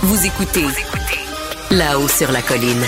Vous écoutez là-haut sur la colline.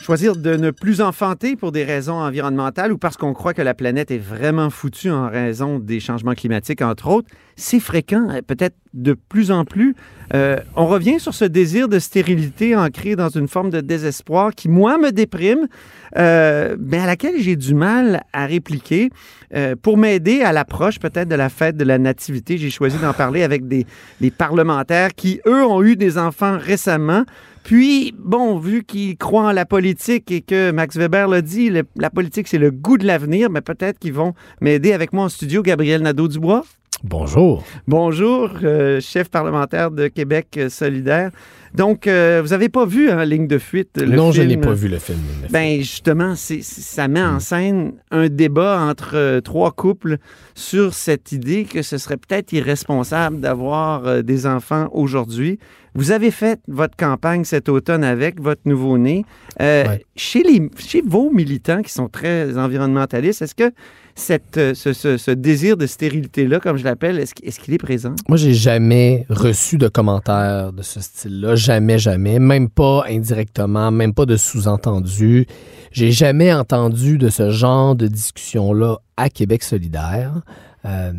Choisir de ne plus enfanter pour des raisons environnementales ou parce qu'on croit que la planète est vraiment foutue en raison des changements climatiques, entre autres, c'est fréquent, euh, peut-être de plus en plus. Euh, on revient sur ce désir de stérilité ancré dans une forme de désespoir qui, moi, me déprime, euh, mais à laquelle j'ai du mal à répliquer. Euh, pour m'aider à l'approche peut-être de la fête de la Nativité, j'ai choisi d'en parler avec des, des parlementaires qui, eux, ont eu des enfants récemment. Puis, bon, vu qu'ils croient en la politique et que Max Weber l'a dit, la politique, c'est le goût de l'avenir, mais peut-être qu'ils vont m'aider avec moi en studio, Gabriel Nadeau-Dubois. Bonjour. Bonjour, euh, chef parlementaire de Québec euh, solidaire. Donc, euh, vous n'avez pas vu hein, Ligne de fuite? le non, je n'ai pas vu le film. mais- Ben justement, c'est, ça met Hmm. en scène un débat entre euh, trois couples sur cette idée que ce serait peut-être irresponsable d'avoir euh, des enfants aujourd'hui. Vous avez fait votre campagne cet automne avec votre nouveau-né. Ouais. chez, les, chez vos militants qui sont très environnementalistes, est-ce que cette, ce, ce- ce désir de stérilité-là, comme je l'appelle, est-ce, est-ce qu'il est présent? Moi, j'ai jamais reçu de commentaires de ce style-là. Jamais, jamais. Même pas indirectement, même pas de sous-entendu. J'ai jamais entendu de ce genre de discussion-là à Québec solidaire. Euh,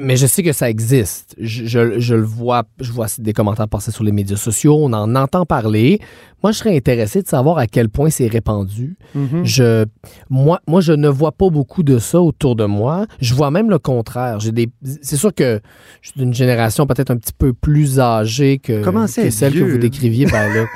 mais je sais que ça existe. Je, je- je le vois, je vois des commentaires passer sur les médias sociaux, on en entend parler. Moi, je serais intéressé de savoir à quel point c'est répandu. Mhm. Je, moi, moi, je ne vois pas beaucoup de ça autour de moi. Je vois même le contraire. J'ai des, c'est sûr que je suis d'une génération peut-être un petit peu plus âgée que, que celle vieux? que vous décriviez. Ben là,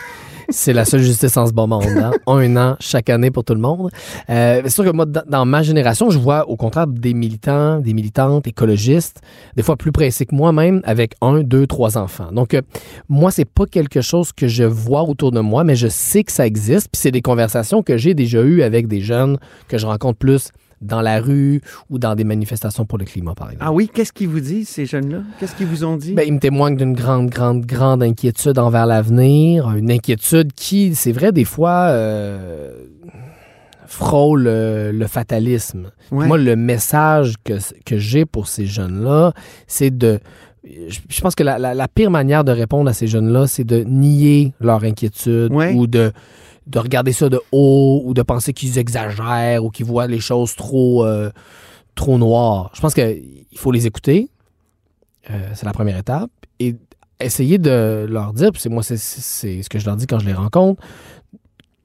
c'est la seule justice en ce bon monde. hein. Un an chaque année pour tout le monde. Euh, c'est sûr que moi, dans, dans ma génération, je vois au contraire des militants, des militantes écologistes, des fois plus pressés que moi-même, avec un, deux, trois enfants. Donc, euh, moi, c'est pas quelque chose que je vois autour de moi, mais je sais que ça existe. Puis c'est des conversations que j'ai déjà eues avec des jeunes que je rencontre plus dans la rue ou dans des manifestations pour le climat, par exemple. Ah oui, qu'est-ce qu'ils vous disent, ces jeunes-là? Qu'est-ce qu'ils vous ont dit? Ben, ils me témoignent d'une grande, grande, grande inquiétude envers l'avenir. Une inquiétude qui, c'est vrai, des fois, euh, frôle euh, le fatalisme. Ouais. Moi, le message que, que j'ai pour ces jeunes-là, c'est de... Je je pense que la, la- la pire manière de répondre à ces jeunes-là, c'est de nier leur inquiétude Ouais. ou de, de regarder ça de haut ou de penser qu'ils exagèrent ou qu'ils voient les choses trop, euh, noires. Je pense qu'il faut les écouter. Euh, c'est la première étape. Et essayer de leur dire, puis c'est moi, c'est- ce que je leur dis quand je les rencontre,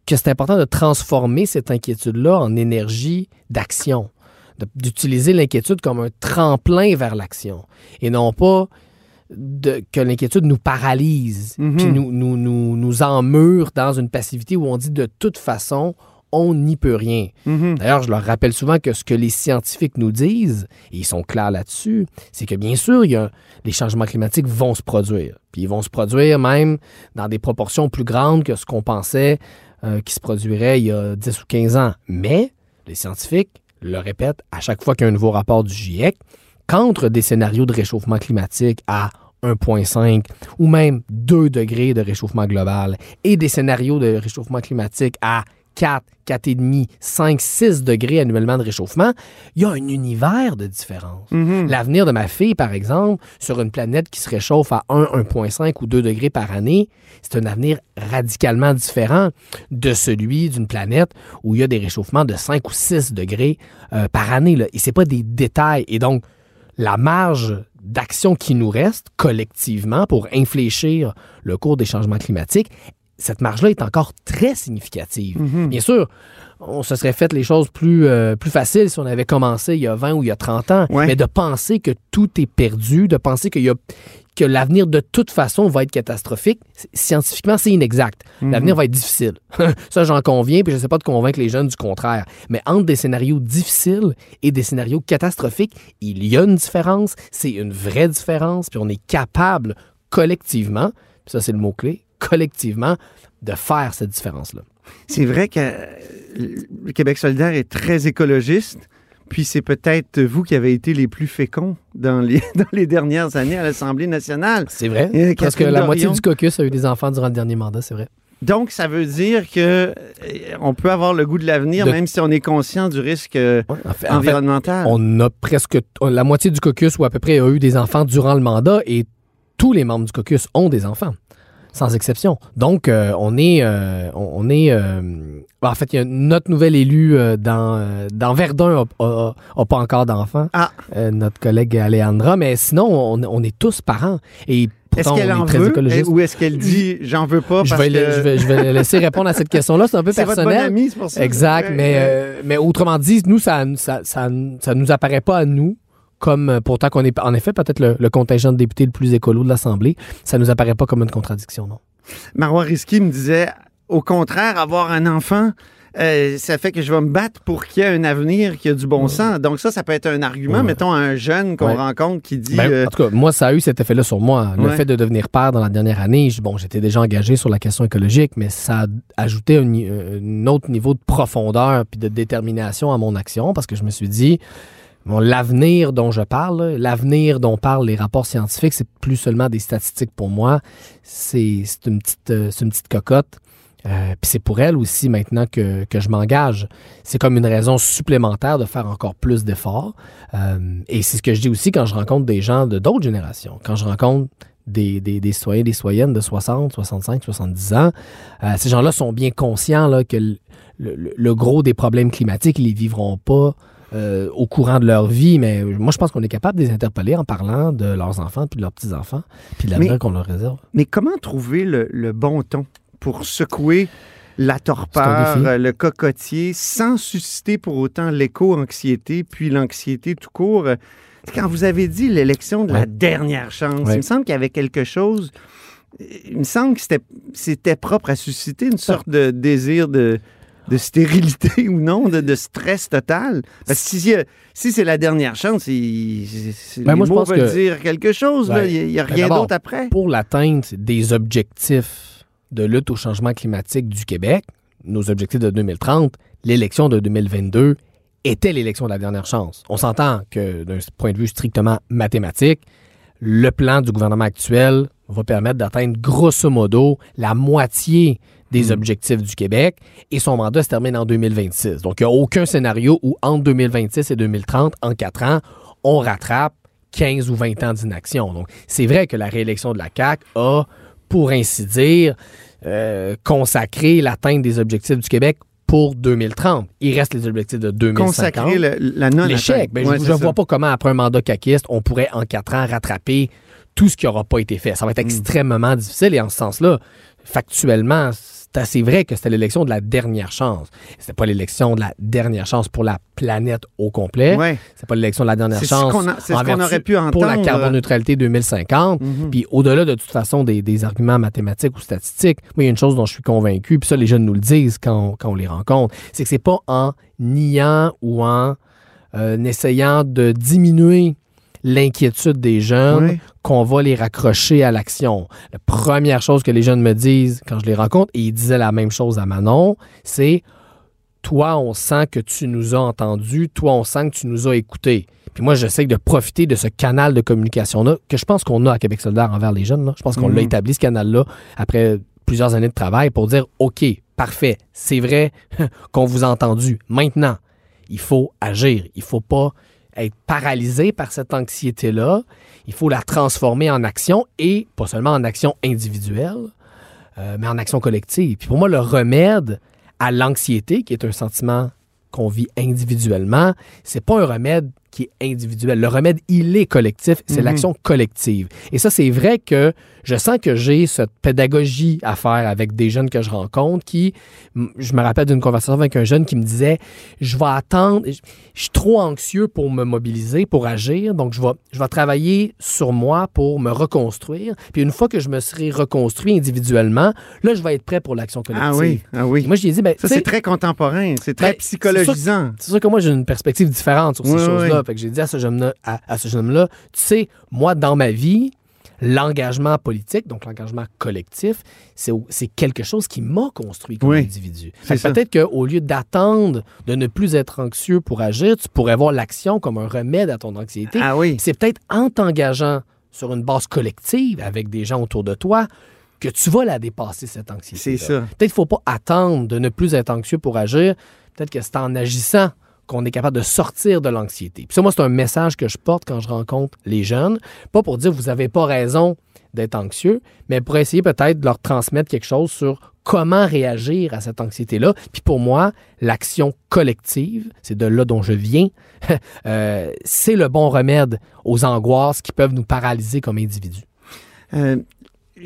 que c'est important de transformer cette inquiétude-là en énergie d'action, d'utiliser l'inquiétude comme un tremplin vers l'action, et non pas de- que l'inquiétude nous paralyse, Mhm. puis nous, nous, nous, nous emmure dans une passivité où on dit de toute façon, on n'y peut rien. Mhm. D'ailleurs, je leur rappelle souvent que ce que les scientifiques nous disent, et ils sont clairs là-dessus, c'est que bien sûr, il y a, les changements climatiques vont se produire. Puis ils vont se produire même dans des proportions plus grandes que ce qu'on pensait euh, qui se produirait il y a 10 ou 15 ans. Mais les scientifiques le répètent à chaque fois qu'il y a un nouveau rapport du GIEC, qu'entre des scénarios de réchauffement climatique à 1,5 ou même 2 degrés de réchauffement global et des scénarios de réchauffement climatique à 4, 4,5, 5, 6 degrés annuellement de réchauffement, il y a un univers de différence. Mhm. L'avenir de ma fille, par exemple, sur une planète qui se réchauffe à 1, 1,5 ou 2 degrés par année, c'est un avenir radicalement différent de celui d'une planète où il y a des réchauffements de 5 ou 6 degrés euh, par année. Là. Et ce pas des détails. Et donc, la marge d'action qui nous reste collectivement pour infléchir le cours des changements climatiques, cette marge-là est encore très significative. Mhm. Bien sûr, on se serait fait les choses plus, euh, plus faciles si on avait commencé il y a 20 ou il y a 30 ans. Ouais. Mais de penser que tout est perdu, de penser qu'il y a que l'avenir de toute façon va être catastrophique, scientifiquement, c'est inexact. Mhm. L'avenir va être difficile. Ça, j'en conviens, puis je ne sais pas de convaincre les jeunes du contraire. Mais entre des scénarios difficiles et des scénarios catastrophiques, il y a une différence, c'est une vraie différence, puis on est capable collectivement, puis ça c'est le mot-clé, collectivement, de faire cette différence-là. C'est vrai que euh, le Québec solidaire est très écologiste, puis c'est peut-être vous qui avez été les plus féconds dans les, dans les dernières années à l'Assemblée nationale. C'est vrai. Et Parce que la moitié du caucus a eu des enfants durant le dernier mandat, c'est vrai. Donc, ça veut dire que euh, on peut avoir le goût de l'avenir, De- même si on est conscient du risque euh, En fait, en fait, environnemental. on a presque la moitié du caucus ou à peu près a eu des enfants durant le mandat et tous les membres du caucus ont des enfants. Sans exception. Donc, euh, on est, euh, on, est, euh, en fait, il y a notre nouvel élu dans, dans Verdun a, a- a pas encore d'enfant, Ah, notre collègue Alejandra, mais sinon, on, on est tous parents. Et est-ce qu'elle en veut? écologiste. ou est-ce qu'elle dit j'en veux pas Je vais, le- que je, vais, je vais laisser répondre à cette question-là. C'est un peu c'est votre bonne personnel. amie, c'est pour ça. Exact, mais, euh, mais autrement dit, nous, ça, ça, ça, ça nous apparaît pas à nous comme, euh, pourtant qu'on est en effet peut-être le, le contingent de députés le plus écolo de l'Assemblée, ça nous apparaît pas comme une contradiction, non? Marois Risky me disait, au contraire, avoir un enfant, euh, ça fait que je vais me battre pour qu'il y ait un avenir qui a du bon sens. Donc ça, ça peut être un argument, Ouais. mettons, à un jeune qu'on Ouais. rencontre qui dit... Ben, euh, En tout cas, moi, ça a eu cet effet-là sur moi. Le fait de devenir père dans la dernière année, je- bon, j'étais déjà engagé sur la question écologique, mais ça a ajouté un autre niveau de profondeur puis de détermination à mon action parce que je me suis dit, l'avenir dont je parle, l'avenir dont parlent les rapports scientifiques, c'est plus seulement des statistiques pour moi, c'est c'est une petite, euh, une petite cocotte. Euh, puis c'est pour elle aussi maintenant que, je m'engage. C'est comme une raison supplémentaire de faire encore plus d'efforts. Euh, et c'est ce que je dis aussi quand je rencontre des gens de d'autres générations. Quand je rencontre des, des, des citoyens, des citoyennes de 60, 65, 70 ans, ces gens-là sont bien conscients que le gros des problèmes climatiques, ils les vivront pas euh, au courant de leur vie, mais moi, je pense qu'on est capable de les interpeller en parlant de leurs enfants, puis de leurs petits-enfants, puis de l'avenir qu'on leur réserve. Mais comment trouver le, le bon ton pour secouer la torpeur, le cocotier, sans susciter pour autant l'éco-anxiété, puis l'anxiété tout court? Quand vous avez dit l'élection de la dernière chance, Ouais. il me semble qu'il y avait quelque chose... Il me semble que c'était- c'était propre à susciter une sorte de désir de, de stérilité ou non, de, de stress total? Parce que si, si c'est la dernière chance, il, Ben, les moi, je mots pense veulent que- dire quelque chose. là. Ouais. Il n'y a, Ben, rien d'autre après. pour l'atteinte des objectifs de lutte au changement climatique du Québec, nos objectifs de 2030, l'élection de 2022 était l'élection de la dernière chance. On s'entend que d'un point de vue strictement mathématique, le plan du gouvernement actuel va permettre d'atteindre grosso modo la moitié des Mm. objectifs du Québec et son mandat se termine en 2026. Donc, il n'y a aucun scénario où entre 2026 et 2030, en quatre ans, on rattrape 15 ou 20 ans d'inaction. Donc, c'est vrai que la réélection de la CAQ a, pour ainsi dire, euh, consacré l'atteinte des objectifs du Québec pour 2030. Il reste les objectifs de 2050. Consacrer le- la non L'échec. Ben, je ne vois pas comment, après un mandat caquiste, on pourrait en quatre ans rattraper tout ce qui n'aura pas été fait. Ça va être extrêmement difficile et en ce sens-là, factuellement, c'est assez vrai que c'était l'élection de la dernière chance. C'était pas l'élection de la dernière chance pour la planète au complet. Ouais. C'est pas l'élection de la dernière ce chance a- en vertu- aurait pu pour la entendre. carboneutralité 2050. Mhm. Puis au-delà de toute façon des, des arguments mathématiques ou statistiques, moi, il y a une chose dont je suis convaincu, puis ça, les jeunes nous le disent quand on, quand on les rencontre, c'est que c'est pas en niant ou en euh, essayant de diminuer l'inquiétude des jeunes qu'on va les raccrocher à l'action. La première chose que les jeunes me disent quand je les rencontre, et ils disaient la même chose à Manon, c'est toi, on sent que tu nous as entendus, toi, on sent que tu nous as écoutés. Puis moi, j'essaie de profiter de ce canal de communication-là que je pense qu'on a à Québec solidaire envers les jeunes. là. Je pense qu'on l'a établi, ce canal-là, après plusieurs années de travail pour dire, OK, parfait, c'est vrai qu'on vous a entendu. Maintenant, il faut agir. Il faut pas être paralysé par cette anxiété-là. Il faut la transformer en action et pas seulement en action individuelle, euh, mais en action collective. Puis pour moi, le remède à l'anxiété, qui est un sentiment qu'on vit individuellement, c'est pas un remède qui est individuel. Le remède, il est collectif, c'est Mhm. l'action collective. Et ça, c'est vrai que je sens que j'ai cette pédagogie à faire avec des jeunes que je rencontre qui, je me rappelle d'une conversation avec un jeune qui me disait, je vais attendre, je, je suis trop anxieux pour me mobiliser, pour agir, donc je vais, je vais travailler sur moi pour me reconstruire. Puis une fois que je me serai reconstruit individuellement, là, je vais être prêt pour l'action collective. Ah oui, ah Et oui. moi, je lui ai dit, ben, Ça, c'est très contemporain. C'est très Ben, psychologisant. c'est sûr que moi, j'ai une perspective différente sur ces Oui, choses-là. oui. Fait que j'ai dit à ce jeune-là, à, à ce jeune-là, tu sais, moi, dans ma vie, l'engagement politique, donc l'engagement collectif, c'est quelque chose qui m'a construit comme Oui, individu. Peut-être qu'au lieu d'attendre de ne plus être anxieux pour agir, tu pourrais voir l'action comme un remède à ton anxiété. Ah oui. C'est peut-être en t'engageant sur une base collective avec des gens autour de toi que tu vas la dépasser, cette anxiété. C'est ça. Peut-être qu'il ne faut pas attendre de ne plus être anxieux pour agir. Peut-être que c'est en agissant qu'on est capable de sortir de l'anxiété. Puis ça, moi, c'est un message que je porte quand je rencontre les jeunes. Pas pour dire vous n'avez pas raison d'être anxieux, mais pour essayer peut-être de leur transmettre quelque chose sur comment réagir à cette anxiété-là. Puis pour moi, l'action collective, c'est de là dont je viens, euh, c'est le bon remède aux angoisses qui peuvent nous paralyser comme individus. Euh,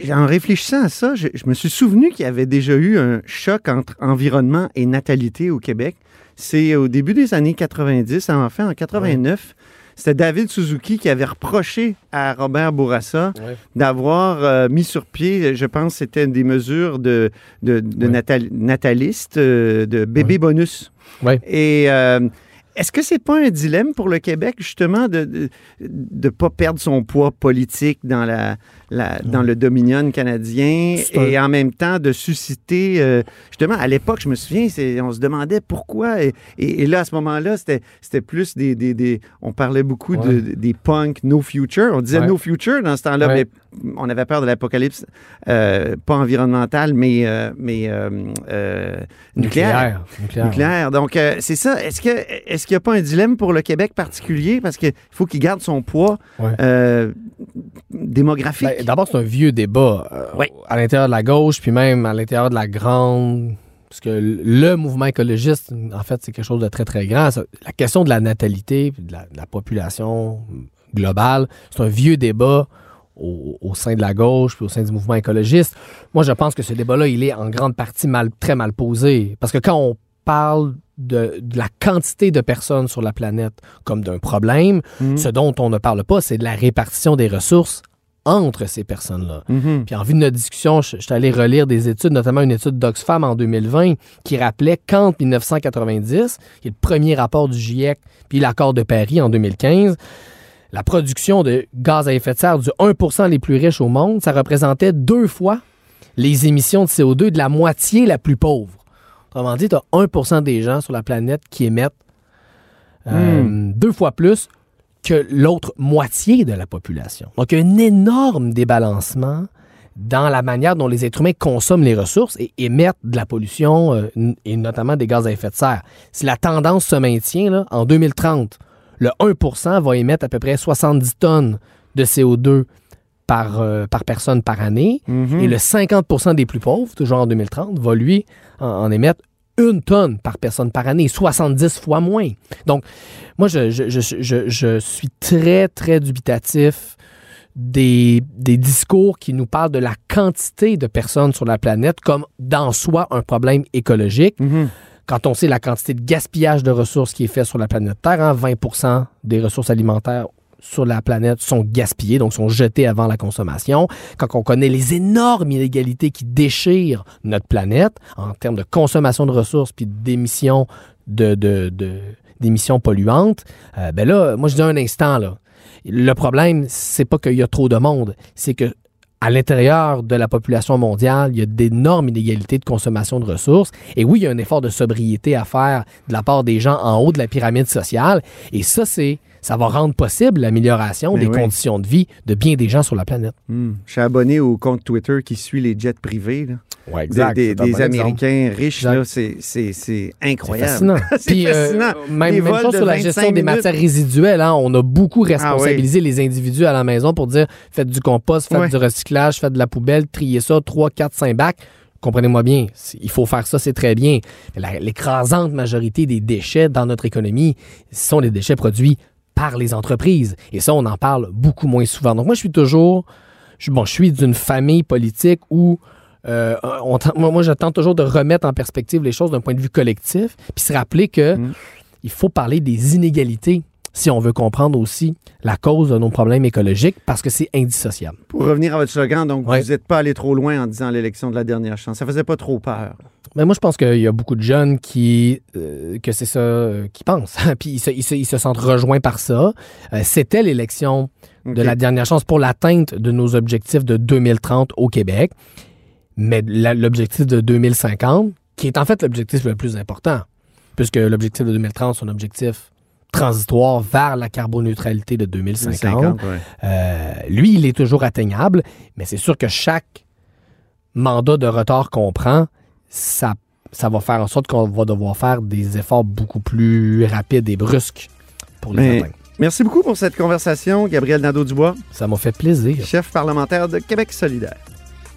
en réfléchissant à ça, je, je me suis souvenu qu'il y avait déjà eu un choc entre environnement et natalité au Québec. C'est au début des années 90, enfin en 89. C'était David Suzuki qui avait reproché à Robert Bourassa Ouais. d'avoir euh, mis sur pied, je pense, c'était des mesures de, de, de Ouais. natal- natalistes, euh, de bébé bonus. Et euh, est-ce que c'est pas un dilemme pour le Québec, justement, de ne pas perdre son poids politique dans, la, la- dans le Dominion canadien un- et en même temps de susciter, euh, justement, à l'époque, je me souviens, on se demandait pourquoi. Et, et- et là, à ce moment-là, c'était plus des, des, des- On parlait beaucoup de, des punks no future. On disait Ouais. no future dans ce temps-là, Ouais. mais on avait peur de l'apocalypse, euh, pas environnemental, mais, euh, mais nucléaire. Nucléaire. Nucléaire. Donc, c'est ça. Est-ce que est-ce qu'il n'y a pas un dilemme pour le Québec particulier? Parce qu'il faut qu'il garde son poids démographique. Ben, D'abord, c'est un vieux débat euh, à l'intérieur de la gauche, puis même à l'intérieur de la grande. Parce que le mouvement écologiste, en fait, c'est quelque chose de très, très grand. La question de la natalité, puis de la, de la population globale, c'est un vieux débat au, au sein de la gauche, puis au sein du mouvement écologiste. Moi, je pense que ce débat-là, il est en grande partie mal, très mal posé. Parce que quand on parle de, de la quantité de personnes sur la planète comme d'un problème, Mhm. ce dont on ne parle pas, c'est de la répartition des ressources entre ces personnes-là. Mhm. Puis en vue de notre discussion, je, je suis allé relire des études, notamment une étude d'Oxfam en 2020, qui rappelait qu'entre 1990, qui est le premier rapport du GIEC, puis l'accord de Paris en 2015, la production de gaz à effet de serre du 1% les plus riches au monde, ça représentait deux fois les émissions de CO2 de la moitié la plus pauvre. Autrement dit, tu as 1 des gens sur la planète qui émettent euh, deux fois plus que l'autre moitié de la population. Donc, il y a un énorme débalancement dans la manière dont les êtres humains consomment les ressources et émettent de la pollution euh, et notamment des gaz à effet de serre. Si la tendance se maintient, là, en 2030, le 1% va émettre à peu près 70 tonnes de CO2 par, euh, par personne par année. Mhm. Et le 50% des plus pauvres, toujours en 2030, va lui en, en émettre une tonne par personne par année, 70 fois moins. Donc, moi, je, je- je- je- je suis très, très dubitatif des, des discours qui nous parlent de la quantité de personnes sur la planète comme dans soi un problème écologique. Mhm. Quand on sait la quantité de gaspillage de ressources qui est fait sur la planète Terre, hein, 20% des ressources alimentaires sur la planète sont gaspillées, donc sont jetées avant la consommation. Quand on connaît les énormes inégalités qui déchirent notre planète en termes de consommation de ressources puis d'émissions de- d'émissions polluantes, euh, ben là, moi je dis un instant là. Le problème, c'est pas qu'il y a trop de monde, c'est que à l'intérieur de la population mondiale, il y a d'énormes inégalités de consommation de ressources. Et oui, il y a un effort de sobriété à faire de la part des gens en haut de la pyramide sociale. Et ça, c'est, ça va rendre possible l'amélioration Ben des oui. conditions de vie de bien des gens sur la planète. Mhm. Je suis abonné au compte Twitter qui suit les jets privés. là. Ouais, Des- des, des Américains riches, Exact. là, c'est- c'est c'est C'est incroyable. fascinant. C'est Puis, euh, fascinant. même, même chose sur la 25 gestion des matières résiduelles. hein. On a beaucoup Ah responsabilisé les individus à la maison pour dire faites du compost, faites Ouais. du recyclage, faites de la poubelle, triez ça, 3, 4, 5 bacs. Comprenez-moi bien, il faut faire ça, c'est très bien. L'écrasante majorité des déchets dans notre économie sont les déchets produits par les entreprises. Et ça, on en parle beaucoup moins souvent. Donc moi, je suis toujours... Je, bon, je suis d'une famille politique où euh, on tente- moi, moi, je tente toujours de remettre en perspective les choses d'un point de vue collectif, puis se rappeler que Mm. il faut parler des inégalités si on veut comprendre aussi la cause de nos problèmes écologiques, parce que c'est indissociable. Pour revenir à votre slogan, donc Ouais. vous n'êtes pas allé trop loin en disant l'élection de la dernière chance. Ça faisait pas trop peur. Mais moi, je pense qu'il y a beaucoup de jeunes qui, euh, que c'est ça, euh, qui pensent. Puis ils se, ils se- ils se sentent rejoints par ça. Euh, C'était l'élection de la dernière chance pour l'atteinte de nos objectifs de 2030 au Québec. Mais l'objectif de 2050, qui est en fait l'objectif le plus important, puisque l'objectif de 2030, c'est un objectif transitoire vers la carboneutralité de 2050. 50, ouais. Euh, lui, il est toujours atteignable, mais c'est sûr que chaque mandat de retard qu'on prend, ça, ça va faire en sorte qu'on va devoir faire des efforts beaucoup plus rapides et brusques pour les Mais- atteindre. Merci beaucoup pour cette conversation, Gabriel Nadeau-Dubois, Ça m'a fait plaisir. chef parlementaire de Québec solidaire.